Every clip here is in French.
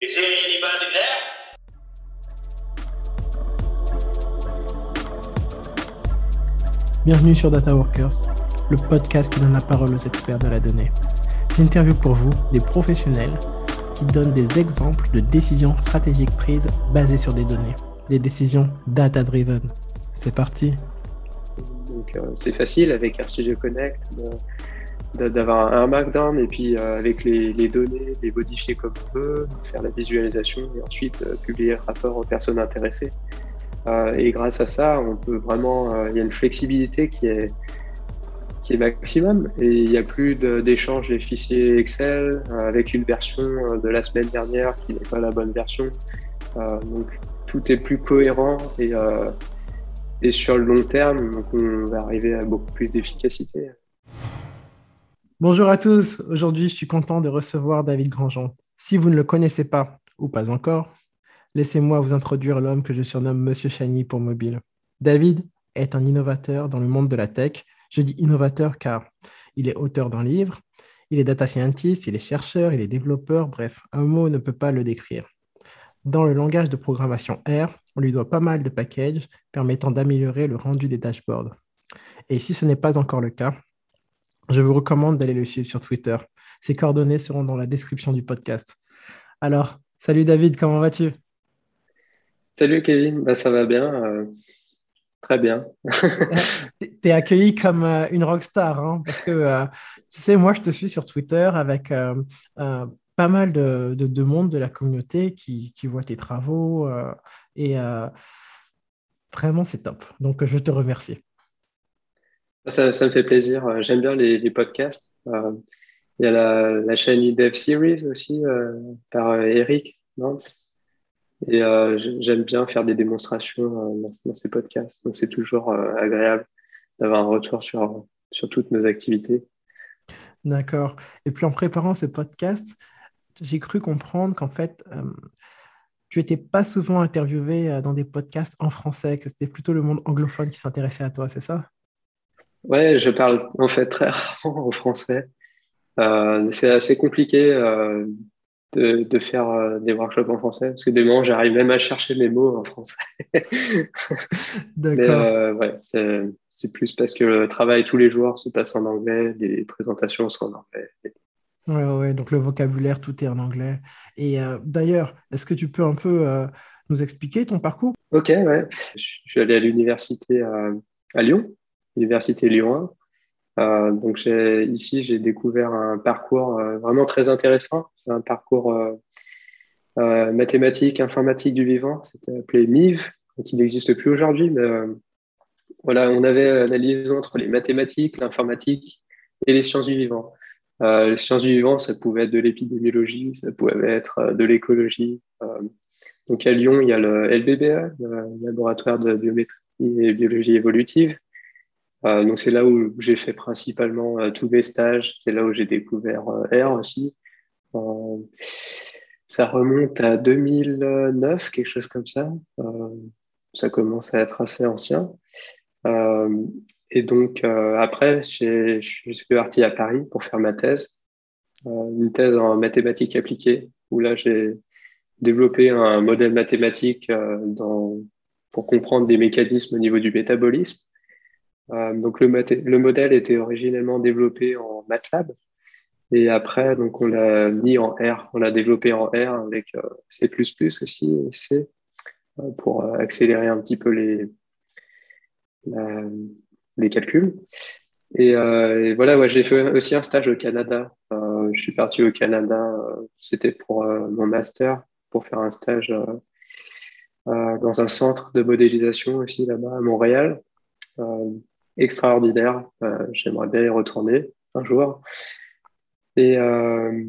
Is there anybody there? Bienvenue sur Data Workers, le podcast qui donne la parole aux experts de la donnée. J'interviewe pour vous des professionnels qui donnent des exemples de décisions stratégiques prises basées sur des données, des décisions data-driven. C'est parti. Donc euh, c'est facile avec RCG Connect de- d'avoir un markdown et puis euh, avec les, données, les modifier comme on veut, faire la visualisation et ensuite euh, publier le rapport aux personnes intéressées. Euh, et grâce à ça, on peut vraiment, il y a une flexibilité qui est, qui est maximum et il n'y a plus de- d'échange des fichiers Excel avec une version de la semaine dernière qui n'est pas la bonne version. Donc tout est plus cohérent et, et sur le long terme, donc on va arriver à beaucoup plus d'efficacité. Bonjour à tous. Aujourd'hui, je suis content de recevoir David Grandjean. Si vous ne le connaissez pas ou pas encore, laissez-moi vous introduire l'homme que je surnomme Monsieur Chani pour mobile. David est un innovateur dans le monde de la tech. Je dis innovateur car il est auteur d'un livre, il est data scientist, il est chercheur, il est développeur, bref, un mot ne peut pas le décrire. Dans le langage de programmation R, on lui doit pas mal de packages permettant d'améliorer le rendu des dashboards. Et si ce n'est pas encore le cas, je vous recommande d'aller le suivre sur Twitter. Ses coordonnées seront dans la description du podcast. Alors, salut David, comment vas-tu? Salut Kevin, bah, ça va bien, euh, très bien. Tu es accueilli comme euh, une rockstar, hein, parce que euh, tu sais, moi je te suis sur Twitter avec pas mal de, de, de monde de la communauté qui, qui voit tes travaux et vraiment c'est top. Donc je te remercie. Ça, ça me fait plaisir, euh, j'aime bien les, podcasts. Euh, il y a la, chaîne Dev Series aussi euh, par Eric Nantz. Et j'aime bien faire des démonstrations dans, ces podcasts. C'est toujours agréable d'avoir un retour sur, sur toutes nos activités. D'accord. Et puis en préparant ce podcast, j'ai cru comprendre qu'en fait, tu n'étais pas souvent interviewé dans des podcasts en français, que c'était plutôt le monde anglophone qui s'intéressait à toi, c'est ça? Ouais, je parle en fait très rarement en français. Euh, c'est assez compliqué euh, de, de faire euh, des workshops en français parce que des moments j'arrive même à chercher mes mots en français. D'accord. ouais, c'est plus parce que le travail tous les jours se passe en anglais, les présentations sont en anglais. Ouais, ouais, donc le vocabulaire, tout est en anglais. Et d'ailleurs, est-ce que tu peux un peu nous expliquer ton parcours? Ok, ouais. Je je suis allé à l'université à, à Lyon, l'université Lyon 1. Euh, donc ici, j'ai découvert un parcours euh, vraiment très intéressant. C'est un parcours euh, mathématique, informatique du vivant. C'était appelé MIV, qui n'existe plus aujourd'hui. Mais voilà, on avait la liaison entre les mathématiques, l'informatique et les sciences du vivant. Les sciences du vivant, ça pouvait être de l'épidémiologie, ça pouvait être de l'écologie. Euh, donc à Lyon, il y a le LBBE, le laboratoire de biométrie et biologie évolutive. Euh, donc c'est là où j'ai fait principalement euh, tous mes stages. C'est là où j'ai découvert euh, R aussi. Ça remonte à 2009, quelque chose comme ça. Ça commence à être assez ancien. Et donc après, je suis parti à Paris pour faire ma thèse, une thèse en mathématiques appliquées, où là j'ai développé un modèle mathématique pour comprendre des mécanismes au niveau du métabolisme. Euh, donc le, modèle était originellement développé en MATLAB et après donc on l'a mis en R, on l'a développé en R avec euh, C++ aussi et euh, pour accélérer un petit peu les les calculs. Et, voilà, j'ai fait aussi un stage au Canada. Je suis parti au Canada, c'était pour mon master, pour faire un stage dans un centre de modélisation aussi là-bas à Montréal. Extraordinaire. Euh, J'aimerais bien y retourner un jour. Et, euh,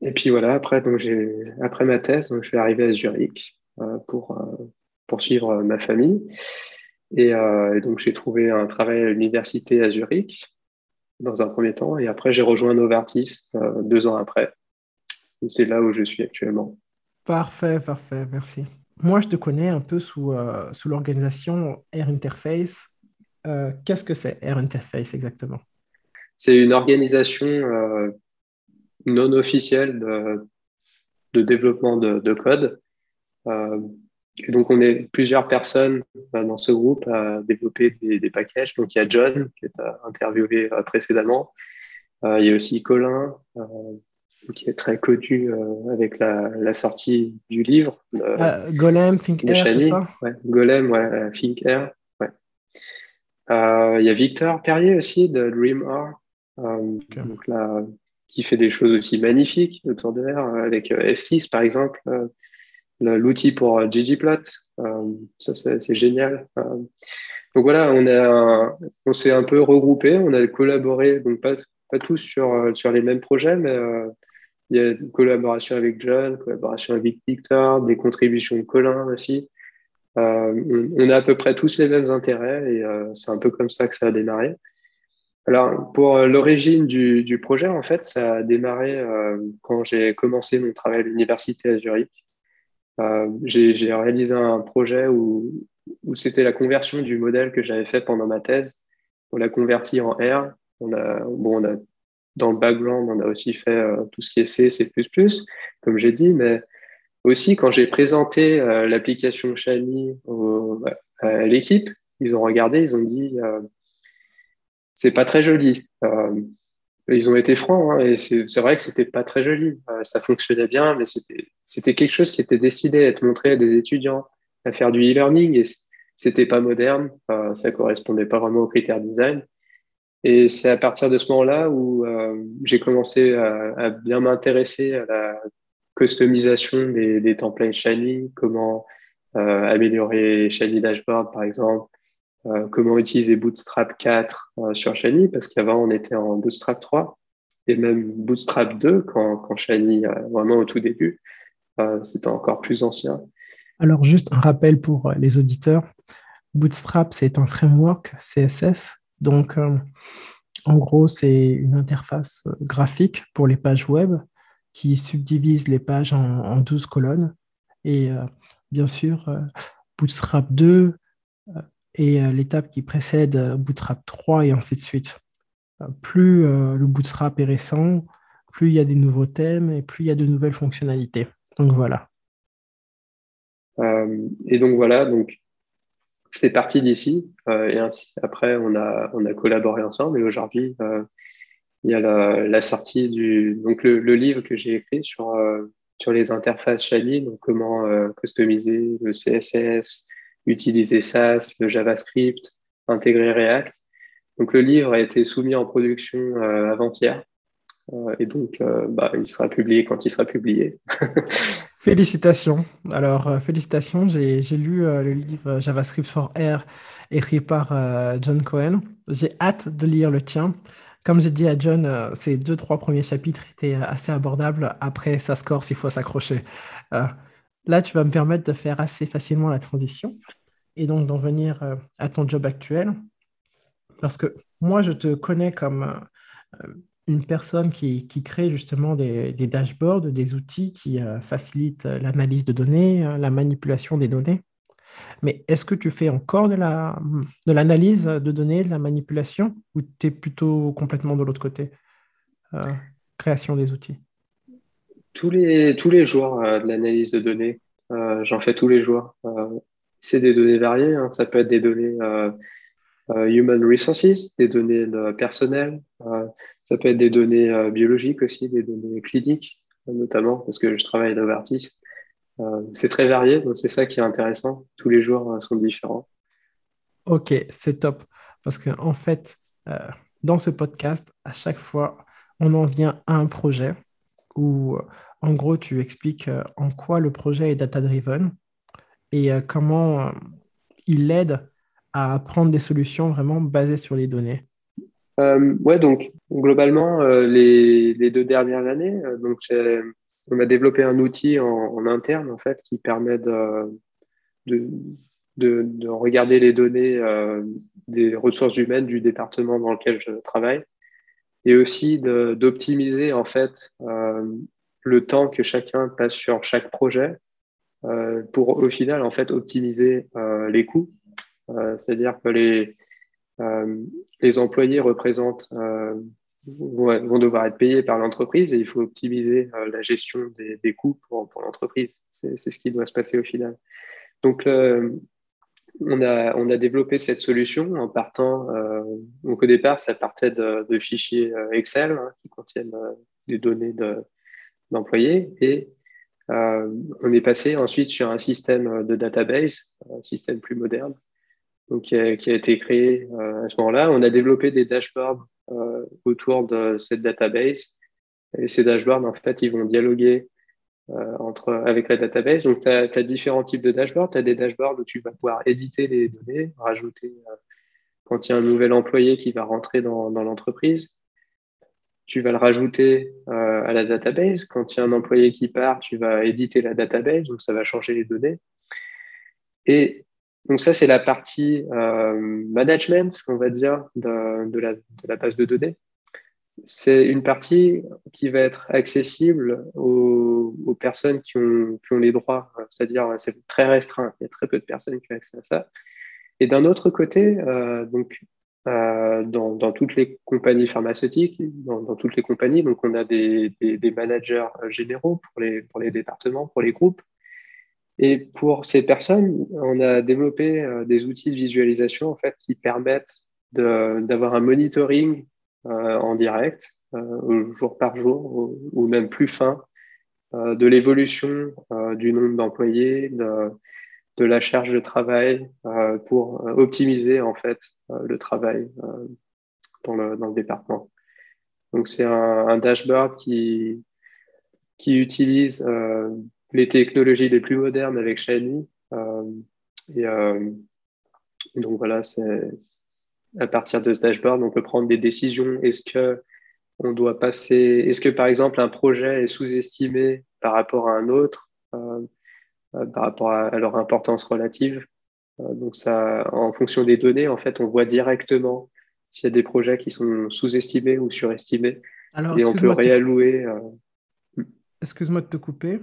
et puis voilà, après, donc après ma thèse, donc je vais arriver à Zurich euh, pour poursuivre ma famille. Et, donc j'ai trouvé un travail à l'université à Zurich dans un premier temps. Et après, j'ai rejoint Novartis deux ans après. C'est là où je suis actuellement. Parfait, parfait, merci. Moi, je te connais un peu sous, sous l'organisation Air Interface. Euh, Qu'est-ce que c'est Air Interface exactement? C'est une organisation euh, non officielle de, de développement de, code. donc, on est plusieurs personnes dans ce groupe à développer des, des, packages. Donc, il y a John qui est interviewé précédemment. il y a aussi Colin qui est très connu avec la, la, sortie du livre. Golem, Think Air, c'est ça? Ouais, Golem, ouais, Think Air. Ouais. il y a Victor Perrier aussi de DreamR, euh, donc là, qui fait des choses aussi magnifiques autour de l'air, euh, avec euh, Esquisse par exemple, l'outil pour ggplot. ça, c'est génial. donc voilà, on, on s'est un peu regroupé, on a collaboré, donc pas, pas tous sur, sur les mêmes projets, mais il y a une collaboration avec John, collaboration avec Victor, des contributions de Colin aussi. On, a à peu près tous les mêmes intérêts et c'est un peu comme ça que ça a démarré. Alors, pour euh, l'origine du, projet, en fait, ça a démarré euh, quand j'ai commencé mon travail à l'université à Zurich. Euh, j'ai réalisé un projet où, c'était la conversion du modèle que j'avais fait pendant ma thèse. On l'a converti en R. Bon, on a, dans le background, on a aussi fait tout ce qui est C, C++, comme j'ai dit, mais aussi quand j'ai présenté l'application Shiny à l'équipe, ils ont regardé, ils ont dit c'est pas très joli. Euh, ils ont été francs, hein, et c'est vrai que c'était pas très joli. Euh, ça fonctionnait bien, mais c'était quelque chose qui était décidé à être montré à des étudiants, à faire du e-learning, et c'était pas moderne, euh, ça correspondait pas vraiment aux critères design. Et c'est à partir de ce moment-là où j'ai commencé à, bien m'intéresser à la customisation des, templates Shiny, comment améliorer Shiny Dashboard, par exemple, euh, comment utiliser Bootstrap 4 euh, sur Shiny, parce qu'avant on était en Bootstrap 3 et même Bootstrap 2 quand, Shiny, euh, vraiment au tout début, c'était encore plus ancien. Alors juste un rappel pour les auditeurs, Bootstrap c'est un framework CSS, donc en gros c'est une interface graphique pour les pages web qui subdivise les pages en, en 12 colonnes et bien sûr Bootstrap 2 et euh, l'étape qui précède euh, Bootstrap 3 et ainsi de suite. Euh, plus le Bootstrap est récent, plus il y a des nouveaux thèmes et plus il y a de nouvelles fonctionnalités. Donc voilà. et donc voilà, donc c'est parti d'ici. et ainsi, après, on a, on a collaboré ensemble. Et aujourd'hui, il y a la, sortie du donc le, livre que j'ai écrit sur, sur les interfaces Shiny, donc comment customiser le CSS, utiliser SAS, le JavaScript, intégrer React. Donc le livre a été soumis en production euh, avant-hier. Euh, et donc, euh, bah, il sera publié quand il sera publié. félicitations. Alors, félicitations. J'ai lu le livre JavaScript for Air écrit par John Cohen. J'ai hâte de lire le tien. Comme j'ai dit à John, ces deux, trois premiers chapitres étaient assez abordables. Après, ça score s'il faut s'accrocher. Là, tu vas me permettre de faire assez facilement la transition et donc d'en venir euh, à ton job actuel. Parce que moi, je te connais comme euh, une personne qui, crée justement des, dashboards, des outils qui euh, facilitent l'analyse de données, la manipulation des données. Mais est-ce que tu fais encore de l'analyse de, de données, de la manipulation, ou tu es plutôt complètement de l'autre côté Création des outils? Tous les, tous les jours de l'analyse de données. J'en fais tous les jours c'est des données variées. Hein. Ça peut être des données euh, euh, human resources, des données euh, personnelles. ça peut être des données biologiques aussi, des données cliniques, notamment parce que je travaille à Novartis. C'est très varié, donc c'est ça qui est intéressant. Tous les jours sont différents. Ok, c'est top. Parce qu'en en fait, dans ce podcast, à chaque fois, on en vient à un projet où, en gros, tu expliques en quoi le projet est data-driven et euh, comment euh, il aide à prendre des solutions vraiment basées sur les données euh, Ouais, donc globalement, les, les, deux dernières années, donc on a développé un outil en, interne en fait qui permet de, de, de, regarder les données des ressources humaines du département dans lequel je travaille et aussi d'optimiser en fait le temps que chacun passe sur chaque projet euh, pour au final en fait optimiser euh, les coûts. Euh, c'est-à-dire que les, les employés représentent vont devoir être payés par l'entreprise et il faut optimiser la gestion des, coûts pour, l'entreprise. C'est ce qui doit se passer au final. Donc, on a, on a développé cette solution en partant. donc, au départ, ça partait de, fichiers Excel hein, qui contiennent des données d'employés et euh, on est passé ensuite sur un système de database, un système plus moderne, donc, qui, a, été créé euh, à ce moment-là. On a développé des dashboards euh, autour de cette database. Et ces dashboards, en fait, ils vont dialoguer entre, avec la database. Donc, tu as, différents types de dashboards. Tu as des dashboards où tu vas pouvoir éditer les données, rajouter quand il y a un nouvel employé qui va rentrer dans l'entreprise tu vas le rajouter euh, à la database. Quand il y a un employé qui part, tu vas éditer la database, donc ça va changer les données. Et donc ça, c'est la partie euh, management, on va dire, de, la, base de données. C'est une partie qui va être accessible aux, personnes qui ont, les droits, c'est-à-dire c'est très restreint. Il y a très peu de personnes qui ont accès à ça. Et d'un autre côté, euh, donc euh, dans, toutes les compagnies pharmaceutiques, dans, toutes les compagnies. Donc, on a des, managers généraux pour les départements, pour les groupes. Et pour ces personnes, on a développé euh, des outils de visualisation en fait, qui permettent d'avoir un monitoring en direct, jour par jour, ou, même plus fin, de l'évolution du nombre d'employés, de, la charge de travail euh, pour euh, optimiser en fait euh, le travail dans le, dans, le, département. Donc c'est un, dashboard qui, qui utilise les technologies les plus modernes avec Shiny. et donc voilà, c'est à partir de ce dashboard, on peut prendre des décisions. Est-ce que on doit passer, est-ce que par exemple un projet est sous-estimé par rapport à un autre euh, par rapport à, leur importance relative? Euh, donc, ça, en fonction des données, en fait, on voit directement s'il y a des projets qui sont sous-estimés ou surestimés. et on peut réallouer. Euh, excuse-moi de te couper.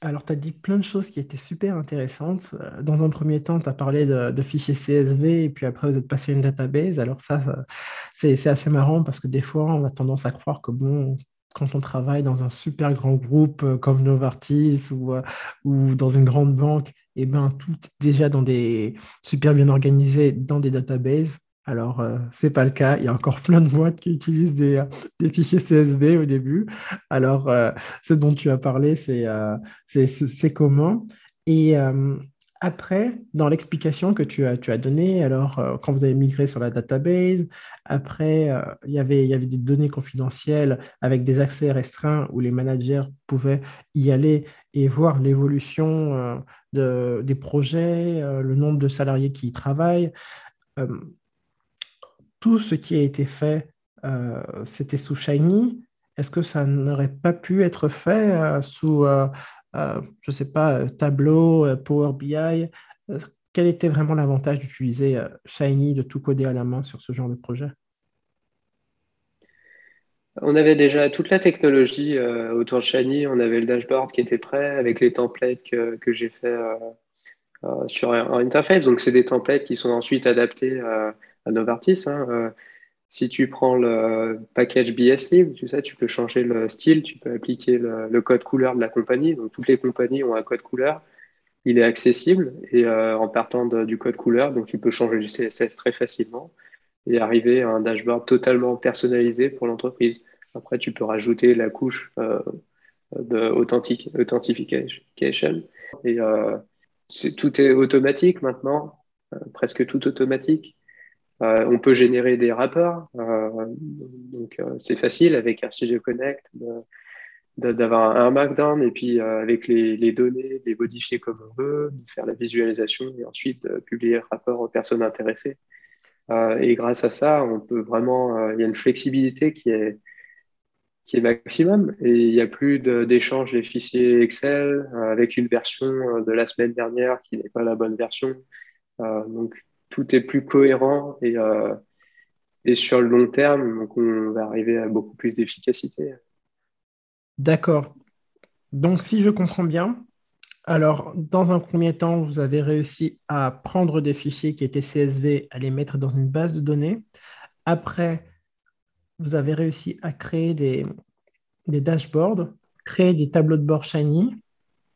Alors, tu as dit plein de choses qui étaient super intéressantes. Dans un premier temps, tu as parlé de, fichiers CSV et puis après, vous êtes passé à une database. Alors, ça, c'est assez marrant parce que des fois, on a tendance à croire que, bon, quand on travaille dans un super grand groupe euh, comme Novartis ou, euh, ou dans une grande banque, et eh ben, tout est déjà dans des super bien organisé dans des databases. Alors, euh, ce n'est pas le cas. Il y a encore plein de boîtes qui utilisent des, des fichiers CSV au début. Alors, ce dont tu as parlé, c'est c'est commun. Et après, dans l'explication que tu as, tu as donnée, alors euh, quand vous avez migré sur la database, après, euh, il, y avait, il y avait des données confidentielles avec des accès restreints où les managers pouvaient y aller et voir l'évolution euh, de, des projets, le nombre de salariés qui y travaillent. Tout ce qui a été fait, c'était sous Shiny. Est-ce que ça n'aurait pas pu être fait sous euh, je ne sais pas, euh, Tableau, euh, Power BI. quel était vraiment l'avantage d'utiliser Shiny, de tout coder à la main sur ce genre de projet? On avait déjà toute la technologie autour de Shiny. On avait le dashboard qui était prêt avec les templates que, j'ai fait sur interface. Donc, c'est des templates qui sont ensuite adaptés à Novartis. Hein, si tu prends le package BSLib, tu sais, tu peux changer le style, tu peux appliquer le, code couleur de la compagnie. Donc, toutes les compagnies ont un code couleur. Il est accessible et euh, en partant du code couleur, donc tu peux changer le CSS très facilement et arriver à un dashboard totalement personnalisé pour l'entreprise. Après, tu peux rajouter la couche euh, et euh, tout est automatique maintenant, presque tout automatique. Euh, on peut générer des rapports, euh, donc euh, c'est facile avec RCG Connect d'avoir un markdown et puis avec les, données, les modifier comme on veut, faire la visualisation et ensuite publier le rapport aux personnes intéressées. et grâce à ça, on peut vraiment, il y a une flexibilité qui est, qui est maximum et il n'y a plus d'échange des fichiers Excel avec une version de la semaine dernière qui n'est pas la bonne version. donc tout est plus cohérent et, euh, et sur le long terme, donc on va arriver à beaucoup plus d'efficacité. D'accord. Donc, si je comprends bien, alors, dans un premier temps, vous avez réussi à prendre des fichiers qui étaient CSV, à les mettre dans une base de données. Après, vous avez réussi à créer des, des dashboards, créer des tableaux de bord Shiny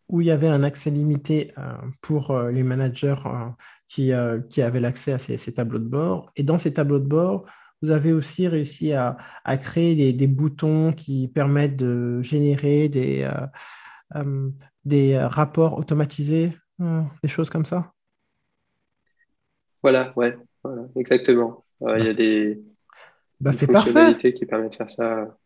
où il y avait un accès limité euh, pour euh, les managers euh, qui, qui, avaient l'accès à ces, tableaux de bord. Et dans ces tableaux de bord, vous avez aussi réussi à, créer des, boutons qui permettent de générer des, des rapports automatisés, des choses comme ça. Voilà, ouais, exactement. il y a des, bah, fonctionnalités qui permettent de faire ça.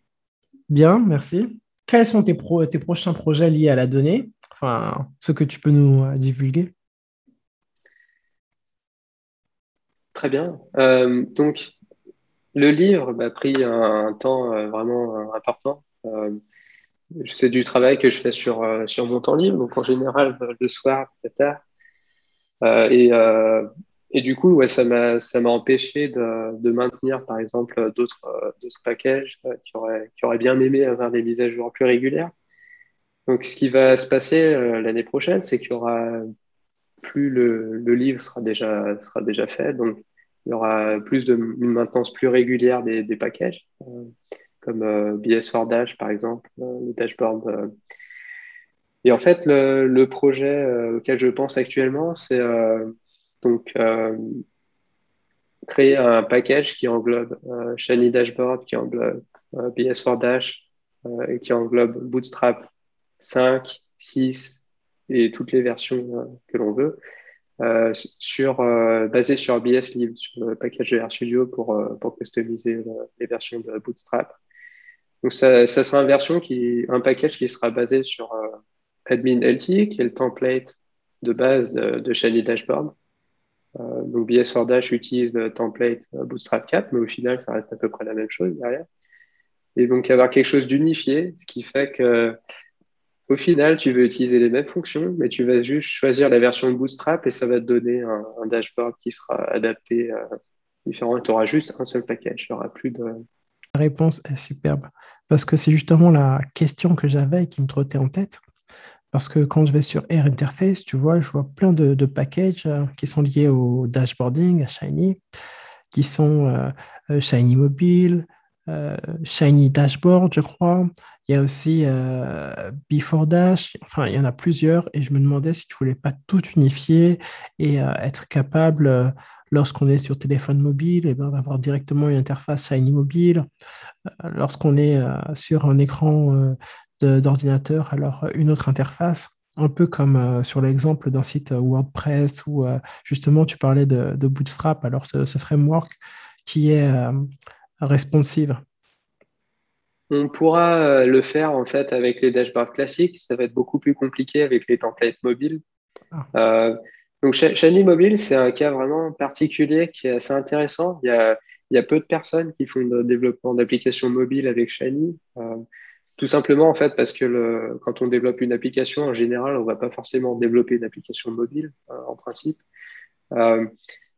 Bien, merci. Quels sont tes, prochains projets liés à la donnée? Enfin, ce que tu peux nous euh, divulguer Très bien. Euh, donc, le livre a pris un, temps euh, vraiment important. c'est du travail que je fais sur, mon temps libre, donc en général le soir, peut tard. et, et du coup, ouais, ça m'a empêché de, de, maintenir, par exemple, d'autres packages qui, auraient, qui auraient bien aimé avoir des mises à jour plus régulières. Donc, ce qui va se passer euh, l'année prochaine, c'est qu'il y aura plus le, le, livre sera déjà, sera déjà fait. Donc, il y aura plus de, une maintenance plus régulière des, des packages, euh, comme euh, BS4 Dash, par exemple, le dashboard. Et en fait, le projet auquel je pense actuellement, c'est donc créer un package qui englobe Shiny Dashboard, qui englobe BS4 Dash et qui englobe Bootstrap 5, 6 et toutes les versions euh, que l'on veut, euh, sur, euh, basé sur BS Live, sur le package VR Studio pour, pour customiser les versions de Bootstrap. Donc, ça, sera une version qui, un package qui sera basé sur LT, qui est le template de base de, de Shiny Dashboard. Donc, BS4 Dash utilise le template Bootstrap 4, mais au final, ça reste à peu près la même chose derrière. Et donc, avoir quelque chose d'unifié, ce qui fait que au final, tu veux utiliser les mêmes fonctions, mais tu vas juste choisir la version de Bootstrap et ça va te donner un, dashboard qui sera adapté à différent. Tu auras juste un seul package, il n'y aura plus de... La réponse est superbe parce que c'est justement la question que j'avais et qui me trottait en tête. Parce que quand je vais sur Air Interface, tu vois, je vois plein de, packages euh, qui sont liés au dashboarding, à Shiny, qui sont euh, euh, Shiny Mobile, Shiny Dashboard, je crois, il y a aussi Before Dash, enfin, il y en a plusieurs, et je me demandais si tu voulais pas tout unifier et être capable, lorsqu'on est sur téléphone mobile, eh ben, d'avoir directement une interface Shiny Mobile. lorsqu'on est sur un écran d'ordinateur, alors une autre interface un peu comme sur l'exemple d'un site WordPress où justement tu parlais de, Bootstrap, alors ce, ce, framework qui est responsive. On pourra euh, le faire en fait avec les dashboards classiques. Ça va être beaucoup plus compliqué avec les templates mobiles. Ah. Euh, donc Shiny Mobile, c'est un cas vraiment particulier qui est assez intéressant. Il y a, peu de personnes qui font le développement d'applications mobiles avec Shiny. Euh, tout simplement en fait parce que quand on développe une application, en général, on ne va pas forcément développer une application mobile en principe.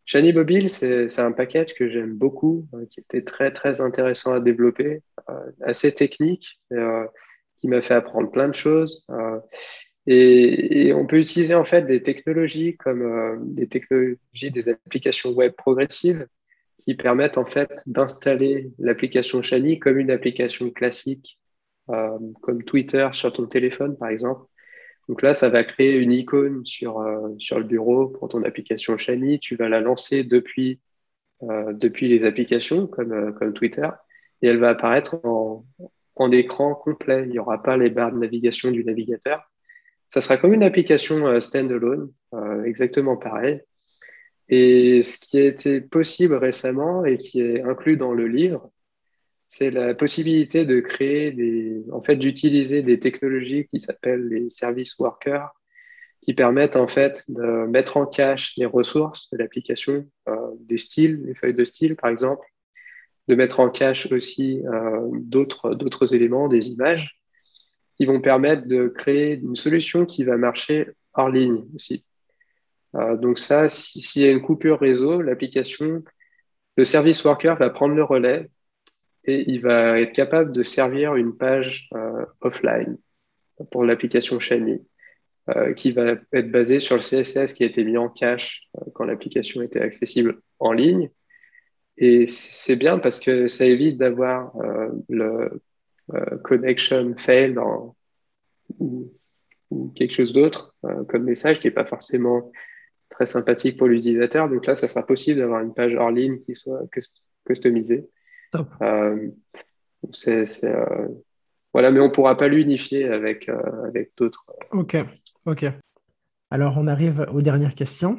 Shiny Mobile, c'est un package que j'aime beaucoup, euh, qui était très très intéressant à développer, euh, assez technique, euh, qui m'a fait apprendre plein de choses. Et, on peut utiliser en fait des technologies comme des technologies des applications web progressives qui permettent en fait d'installer l'application Shiny comme une application classique, comme Twitter sur ton téléphone par exemple. Donc là, ça va créer une icône sur, euh, sur le bureau pour ton application Shiny. Tu vas la lancer depuis, euh, depuis les applications comme, euh, comme Twitter et elle va apparaître en, en écran complet. Il n'y aura pas les barres de navigation du navigateur. Ça sera comme une application standalone, exactement pareil. Et ce qui a été possible récemment et qui est inclus dans le livre, c'est la possibilité de créer des, en fait, d'utiliser des technologies qui s'appellent les service workers, qui permettent en fait de mettre en cache les ressources de l'application, euh, des styles, les feuilles de style par exemple, de mettre en cache aussi euh, d'autres, éléments, des images, qui vont permettre de créer une solution qui va marcher hors ligne aussi. Euh, donc ça, s'il y a une coupure réseau, l'application, le service worker va prendre le relais et il va être capable de servir une page euh, offline pour l'application Shiny, euh, qui va être basée sur le CSS qui a été mis en cache euh, quand l'application était accessible en ligne. et c'est bien parce que ça évite d'avoir le connection fail ou, quelque chose d'autre comme message qui n'est pas forcément très sympathique pour l'utilisateur. Donc là, ça sera possible d'avoir une page hors ligne qui soit customisée. Top. c'est, voilà, mais on ne pourra pas l'unifier avec, avec d'autres. Ok, ok. Alors, on arrive aux dernières questions.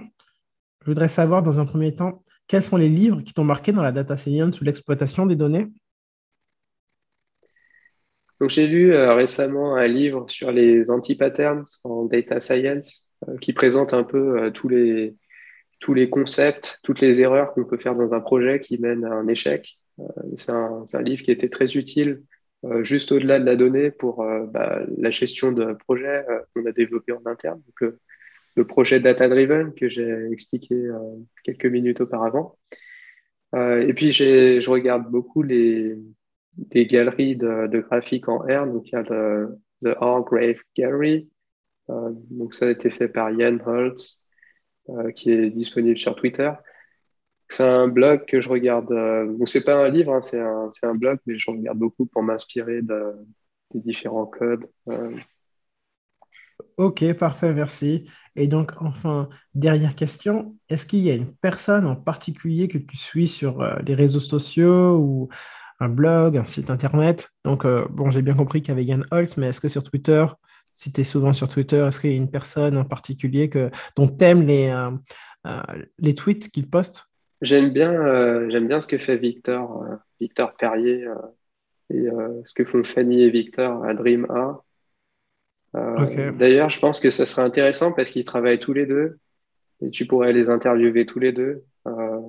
Je voudrais savoir, dans un premier temps, quels sont les livres qui t'ont marqué dans la data science ou l'exploitation des données? Donc, j'ai lu euh, récemment un livre sur les anti-patterns en data science euh, qui présente un peu euh, tous, les, tous les concepts, toutes les erreurs qu'on peut faire dans un projet qui mènent à un échec. C'est un, livre qui était très utile juste au-delà de la donnée pour bah, la gestion d'un projet qu'on a développé en interne. Donc, le projet Data Driven que j'ai expliqué euh, quelques minutes auparavant. Euh, et puis, je regarde beaucoup les, galeries de, graphiques en R. Donc, il y a le The R Grave Gallery. Euh, donc, ça a été fait par Ian Holtz, qui est disponible sur Twitter. C'est un blog que je regarde. donc, c'est pas un livre, hein, c'est un, blog, mais je regarde beaucoup pour m'inspirer de, des différents codes. Ok, parfait, merci. Et donc, enfin, dernière question, est-ce qu'il y a une personne en particulier que tu suis sur euh, les réseaux sociaux ou un blog, un site internet? Donc, euh, bon, j'ai bien compris qu'il y avait Yann Holtz, mais est-ce que sur Twitter, si tu es souvent sur Twitter, est-ce qu'il y a une personne en particulier que, dont tu aimes euh, les tweets qu'il poste? J'aime bien, j'aime bien ce que fait Victor, Victor Perrier et ce que font Fanny et Victor à Dream A. Euh, d'ailleurs, je pense que ça serait intéressant parce qu'ils travaillent tous les deux et tu pourrais les interviewer tous les deux. Euh,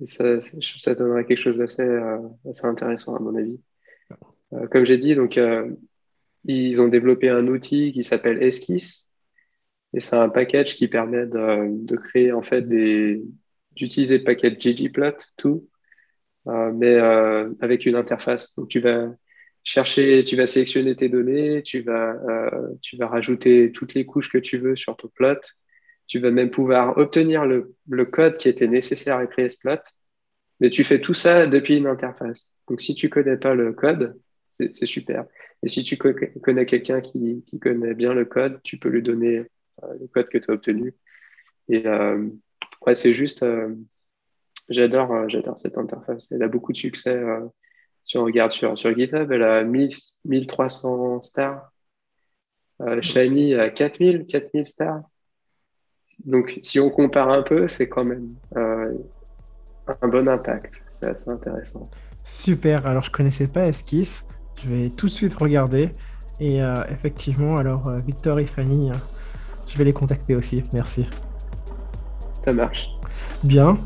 et ça, ça, donnerait quelque chose d'assez euh, assez intéressant, à mon avis. comme j'ai dit, donc, ils ont développé un outil qui s'appelle Esquisse. Et c'est un package qui permet de, de créer, en fait, des, d'utiliser le package ggplot, tout, mais avec une interface. Donc, tu vas chercher, tu vas sélectionner tes données, tu vas, euh, tu vas rajouter toutes les couches que tu veux sur ton plot. Tu vas même pouvoir obtenir le, le code qui était nécessaire à créer ce plot. Mais tu fais tout ça depuis une interface. Donc, si tu connais pas le code, c'est super. Et si tu connais quelqu'un qui, qui, connaît bien le code, tu peux lui donner euh, le code que tu as obtenu. Et euh, ouais, c'est juste, euh, j'adore, j'adore cette interface. Elle a beaucoup de succès si on regarde sur, sur GitHub, elle a 1300 stars. Euh, Shiny a 4000, 4000 stars. Donc, si on compare un peu, c'est quand même euh, un bon impact. C'est assez intéressant. Super. Alors, je connaissais pas Esquisse. Je vais tout de suite regarder. Et euh, effectivement, alors, euh, Victor et Fanny, je vais les contacter aussi. Merci. Ça marche. Bien.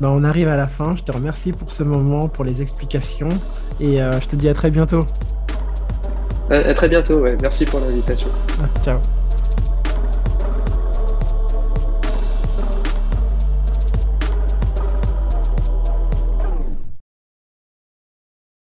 Ben, on arrive à la fin. Je te remercie pour ce moment, pour les explications et euh, je te dis à très bientôt. À, très bientôt, ouais. Merci pour l'invitation. Ah, ciao.